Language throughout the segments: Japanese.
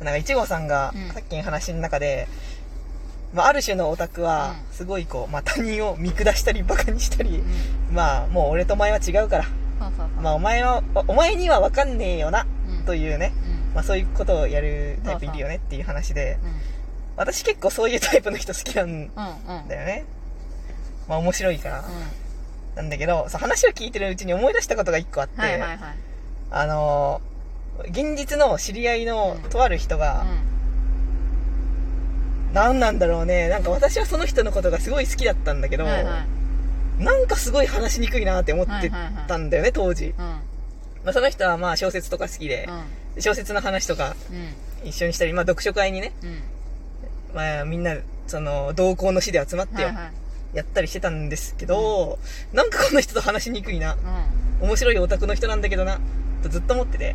なんか、一号さんがうん、さっきの話の中で、まあ、ある種のオタクはう、ん。すごいこう、まあ、他人を見下したり、馬鹿にしたりう、ん。まあ、もう俺とお前は違うから、まあ、お前は、おお前には分かんねえよな、うん。というね、うん。まあ、そういうことをやるタイプいるよねっていう話で、私結構そういうタイプの人好きなんだよね。まあ、面白いから。なんだけど、そう話を聞いてるうちに思い出したことが一個あって、あのー現実の知り合いのうん。とある人が、何なんだろうね。なんか私はその人のことがすごい好きだったんだけど、はいはい。なんかすごい話しにくいなって思ってたんだよね、当時。うん。まあ、その人はまあ小説とか好きで、小説の話とかうん。一緒にしたり、まあ読書会にね、うん。まあみんな、その、同行の詩で集まってよはいはい。やったりしてたんですけど、なんかこの人と話しにくいな。う面白いオタクの人なんだけどな、とずっと思ってて。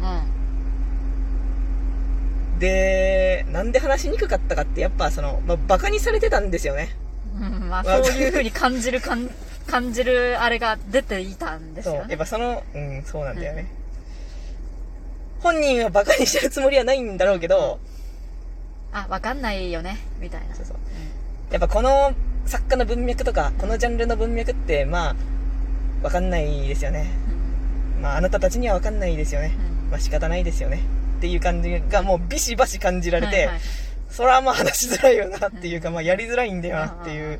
んで、なんで話しにくかったかって、やっぱその、まあ、バカにされてたんですよね。うんまあまあそういうふうに感じる感 感じるあれが出ていたんですそう。よねやっぱその、うん、そうなんだよね。本人はバカにしてるつもりはないんだろうけど、あわかんないよねみたいなそうそう。やっぱこの作家の文脈とか、このジャンルの文脈って、まあ、わかんないですよね。まあ、あなたたちにはわかんないですよね。まあ仕方ないですよね。っていう感じがもうビシバシ感じられて、はいはい。それはまあ話しづらいよなっていうか、まあやりづらいんだよなっていう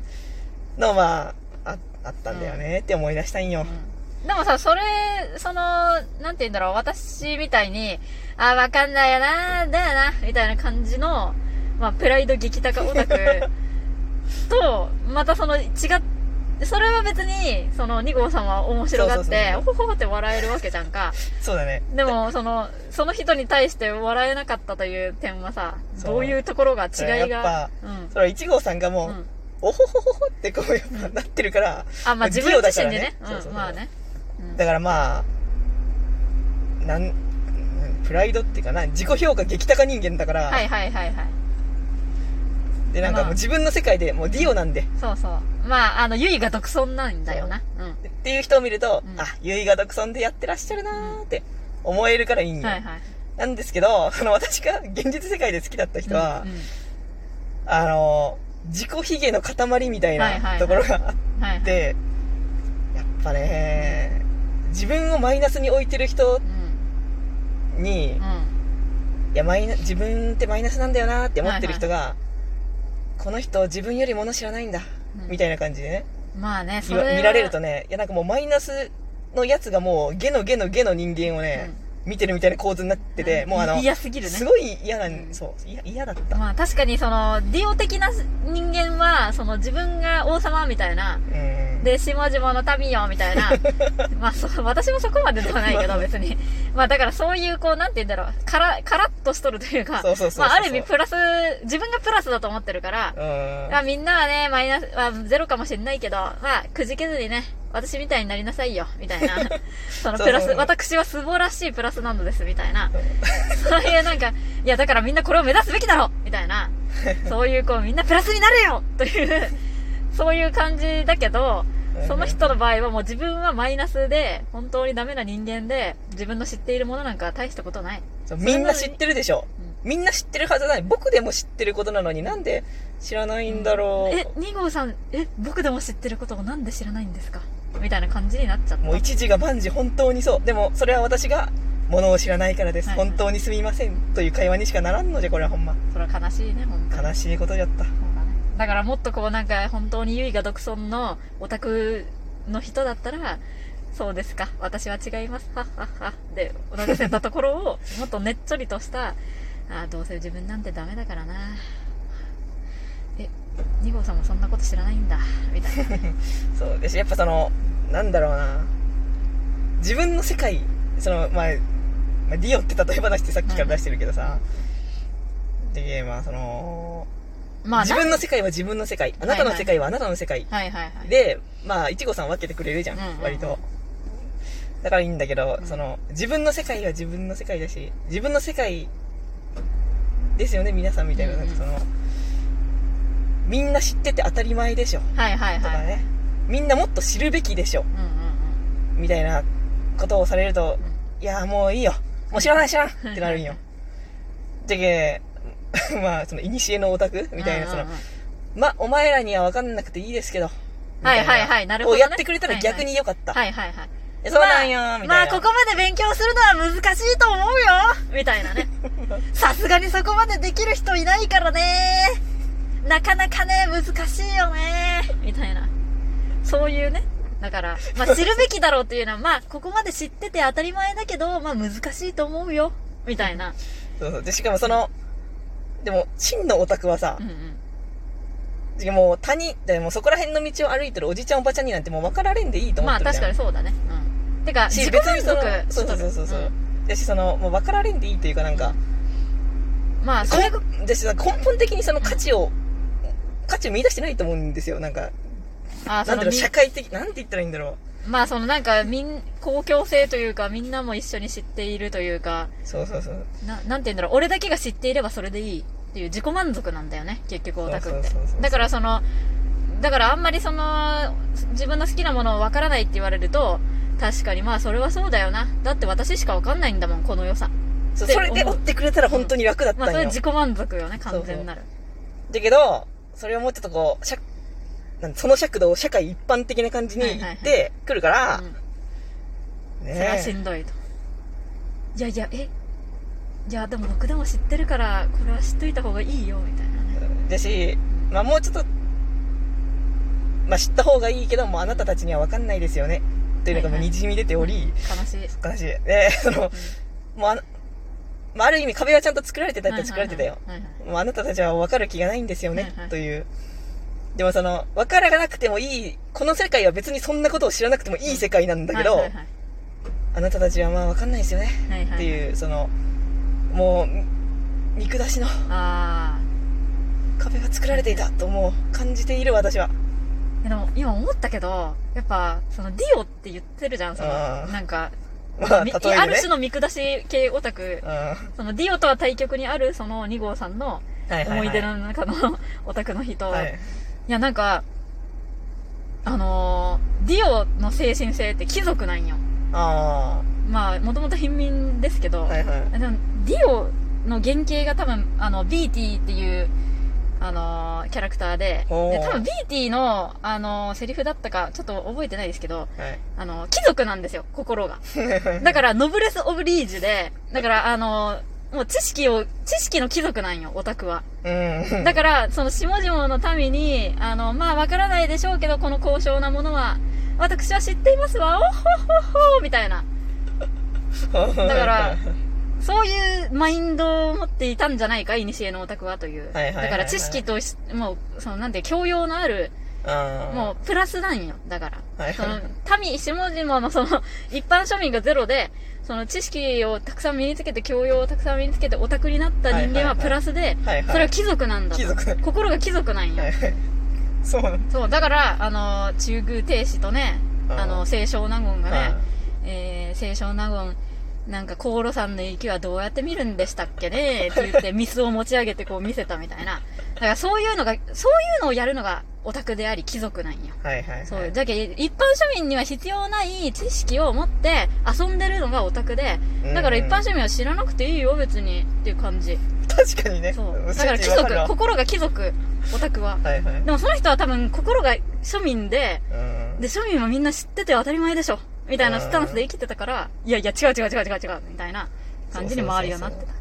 のはまあ、ああったんだよねって思い出したんよ。うん。でもさ、それ、その、なんて言うんだろう、私みたいに、あ、わかんないよな、だよな、みたいな感じの、まあ、プライド激高オタクと、またその違っ、それは別に、その2号さんは面白がって、ほほほって笑えるわけじゃんか。そうだね。でも、その、その人に対して笑えなかったという点はさ、そうどういうところが違いやっがぱ、うん。それは1号さんがもう、うんおほほほほってこうやっぱなってるから、あ、まあ自分自身でね。まあね。うんだからまあ、なん、うんプライドっていうかな、自己評価激高人間だから、はいはいはいはい。で、なんかもう自分の世界でもうディオなんで、そうそう。まあ、あの、ゆいが独尊なんだよな。うん。っていう人を見ると、うんあ、ゆいが独尊でやってらっしゃるなーって思えるからいいんよ。はいはい。なんですけど、その私が現実世界で好きだった人は、うんうんあの、自己卑下の塊みたいはいはいはないところがあっはいはい。て、やっぱね、自分をマイナスに置いてる人うん。に、いや、マイナ、自分ってマイナスなんだよなって思ってる人が、この人自分より物知らないんだ、うん。みたいな感じでね、うん。まあね、それは。見見られるとね、いやなんかもうマイナスのやつがもう、ゲのゲのゲの人間をね、見てるみたいな構図になってて、うんもうあの、嫌すぎるねすごい嫌な、うんそう、嫌嫌だった。まあ確かにその、ディオ的な人間は、その自分が王様みたいな、うん。で、下々の民よ、みたいな。まあ、そう、私もそこまでではないけど、別に。まあ、だからそういう、こう、なんて言うんだろう、から、カラッとしとるというか、そうそうそうそうまあ、ある意味プラス、自分がプラスだと思ってるから、うん。まあ、みんなはね、マイナス、まあ、ゼロかもしれないけど、まあ、くじけずにね、私みたいになりなさいよ、みたいな。そのプラス、私は素晴らしいプラスなのです、みたいな。そういうなんか、いや、だからみんなこれを目指すべきだろみたいな。そういう、こう、みんなプラスになれよという、そういう感じだけど、その人の場合はもう自分はマイナスで、本当にダメな人間で、自分の知っているものなんか大したことない。みんな知ってるでしょ。みんな知ってるはずだね。僕でも知ってることなのになんで知らないんだろう。え、2号さん、え、僕でも知ってることをなんで知らないんですか？みたいな感じになっちゃった。もう一時が万事本当にそう。でも、それは私が物を知らないからです。はいはい本当にすみません。という会話にしかならんのじゃ、これはほんま。それは悲しいね、本当に。悲しいことじゃった。だね。だからもっとこうなんか本当に唯が独尊のオタクの人だったら、そうですか、私は違います、はっはっは、で、同じせたところを、もっとねっちょりとした、あーどうせ自分なんてダメだからな。え、2号さんもそんなこと知らないんだ、みたいな。そう。でし、やっぱその、なんだろうな。自分の世界、その、まあ、まあ、ディオって例え話ってさっきから出してるけどさ、で、まあ、その、まあ、自分の世界は自分の世界。あなたの世界はあなたの世界。はいはいはい。で、まあ、いちごさん分けてくれるじゃん、うんうんうん割と。だからいいんだけど、うんその、自分の世界は自分の世界だし、自分の世界ですよね、皆さんみたいな、なんかその、みんな知ってて当たり前でしょ、はいはいはい。とかね。みんなもっと知るべきでしょ、うんうんみたいなことをされると、うん。いや、もういいよ。もう知らない知らん ってなるんよ。じゃけ、まあその古のオタクみたいなそのうんうんうんまお前らには分かんなくていいですけどはいはいはいなるほどねをやってくれたら逆に良かった、はいはいはい。えそうなんよみたいな、まあ、ここまで勉強するのは難しいと思うよみたいなね。さすがにそこまでできる人いないからねなかなかね、難しいよねみたいな。そういうね。だから、まあ 知るべきだろうっていうのは、まあここまで知ってて当たり前だけど、まあ難しいと思うよ。みたいな。そうそうでしかもそのでも真のオタクはさうん、うん。もう谷でもうそこら辺の道を歩いてるおじちゃんおばちゃんになんてもう分かられんでいいと思まあってるじゃん確かにそうだね。うん。てか、し自己満別にその足そうそうそうそうそう、んだしそのもう分かられんでいいというかなんか、まあ、それだしさ根本的にその価値を、価値を見出してないと思うんですよ。なんかあなんだろう社会的なんて言ったらいいんだろまあそのなんか、みん、公共性というか、みんなも一緒に知っているというか、うそうそうそう。な、なんて言うんだろう、俺だけが知っていればそれでいいっていう自己満足なんだよね、結局オタクって。だからその、だからあんまりその、自分の好きなものを分からないって言われると、確かにまあそれはそうだよな。だって私しか分かんないんだもん、この良さ。それで追ってくれたら本当に楽だったんよ、まあそれ自己満足よね、完全なる。だけどそれをもうちょっとこうその尺度を社会一般的な感じに言はいはいってくるから、それはしんどいと。いやいや、え？いや、でも僕でも知ってるから、これは知っといた方がいいよ、みたいなね。だし、まあもうちょっと、まあ知った方がいいけどもうあなたたちには分かんないですよね。というのがもうはいはい滲み出ており、悲しい。悲しい。で、その、もうあの、まあある意味壁はちゃんと作られてたって作られてたよ。もうあなたたちは分かる気がないんですよね、はいはいという。でもその、分からなくてもいい、この世界は別にそんなことを知らなくてもいい世界なんだけど、あなたたちはまあ分かんないですよね、っていう、その、もう、み見下しのあ壁が作られていたともう感じている私は。あ。でも今思ったけど、やっぱ、そのディオって言ってるじゃん、そのなんか、まあ、ね。ある種の見下し系オタクうん、はそのディオとは対極にあるその2号さんの思い出の中のオタクの人、はい。いや、なんか、あのーディオの精神性って貴族なんよ。あまあ、もともと貧民ですけど、あ、はいはい。ディオの原型が多分、あの、ビーティーっていう、あのーキャラクターで、で多分ビーティーの、あのーセリフだったか、ちょっと覚えてないですけど、はい。あの、貴族なんですよ、心が。だから、ノブレス・オブリージュで、だから、あのーもう知識を、知識の貴族なんよ、オタクは。うん。だから、その下々の民に、あの、まあ、わからないでしょうけど、この高尚なものは、私は知っていますわ、おっほっほっほみたいな。だ だから、そういうマインドを持っていたんじゃないか、いにしえのオタクはという。だから知識とし、もう、その、なんて、教養のある、もう、プラスなんよ。だから。はいその、民、下々のその、一般庶民がゼロで、その知識をたくさん身につけて、教養をたくさん身につけて、オタクになった人間はプラスで、それは貴族なんだと。貴族心が貴族なんよ。はいはい。そうそう、だから、あの、中宮帝子とね、うんあの、清少納言がねはい、えー、清少納言、なんか、航路山の雪はどうやって見るんでしたっけね？って言って、ミスを持ち上げてこう見せたみたいな。だからそういうのが、そういうのをやるのがオタクであり貴族なんよ。はいはいはい。そう。だけど、一般庶民には必要ない知識を持って遊んでるのがオタクで、だから一般庶民は知らなくていいよ、別に。っていう感じ。確かにね。そう。んだから貴族、心が貴族、オタクは。はいはい。でもその人は多分心が庶民で、うん。で、庶民はみんな知ってて当たり前でしょ。みたいなスタンスで生きてたから、いやいや、違う違う違う違う違う、みたいな感じに周りがなってた。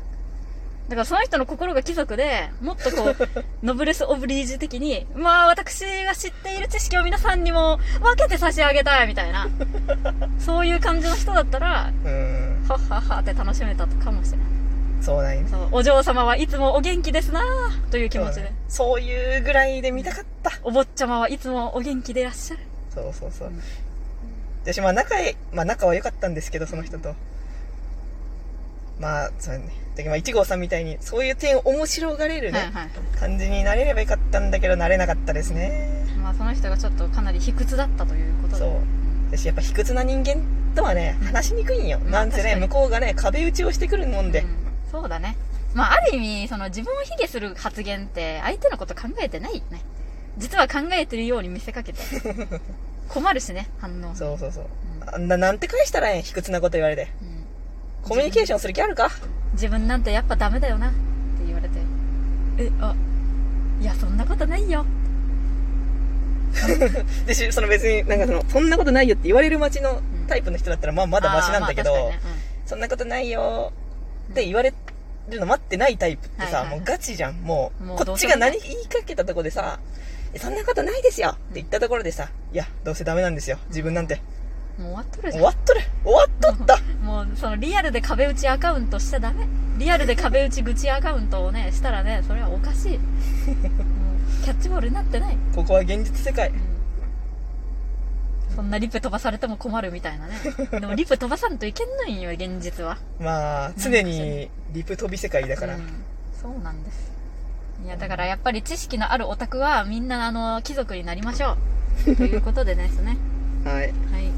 だからその人の心が貴族で、もっとこう、ノブレス・オブリージュ的に、まあ私が知っている知識を皆さんにも分けて差し上げたい、みたいな。そういう感じの人だったら、うん。はっはっはって楽しめたかもしれない。そうなんよそう、お嬢様はいつもお元気ですなという気持ちで。そういうぐらいで見たかった。お坊ちゃまはいつもお元気でいらっしゃる。そうそうそううん。私、まあ仲へ、まあ仲は良かったんですけど、その人と。まあ、そうね。だけどまあ、一号さんみたいに、そういう点を面白がれるね、はいはい。感じになれればよかったんだけど、なれなかったですね。まあその人がちょっとかなり卑屈だったということで。そう。私、やっぱ卑屈な人間とはね、話しにくいんよ。まあなんせね、向こうがね、壁打ちをしてくるもんで。うんそうだね。まあ、ある意味、その自分を卑下する発言って、相手のこと考えてないよね。実は考えてるように見せかけて。困るしね、反応。そうそうそう。うん。あんな、なんて返したらええ卑屈なこと言われて。うん。コミュニケーションする気あるか？自分なんてやっぱダメだよな。って言われて。えあいやそんなことないよ。でしその別になんかそのそんなことないよって言われる街のタイプの人だったらまあまだマシなんだけど、あーまあ確かにね。そんなことないよって言われるの待ってないタイプってさ、はいはいはい。もうガチじゃん。もうこっもうどうせちが何言いかけたとこでさえそんなことないですよって言ったところでさ、いやどうせダメなんですよ自分なんてうんもう終わっとるじ終ゃん。わっとる。終わっとった。もうそのリアルで壁打ちアカウントしちゃダメ。リアルで壁打ち愚痴アカウントをね したらねそれはおかしい。もうキャッチボールになってない、ここは現実世界。うん。そんなリプ飛ばされても困るみたいなね。でもリプ飛ばさんといけんのんよ現実は。まあ常にリプ飛び世界だから、うん、そうなんですいやだからやっぱり知識のあるオタクはみんなあの貴族になりましょう。ということでですね。はい。はい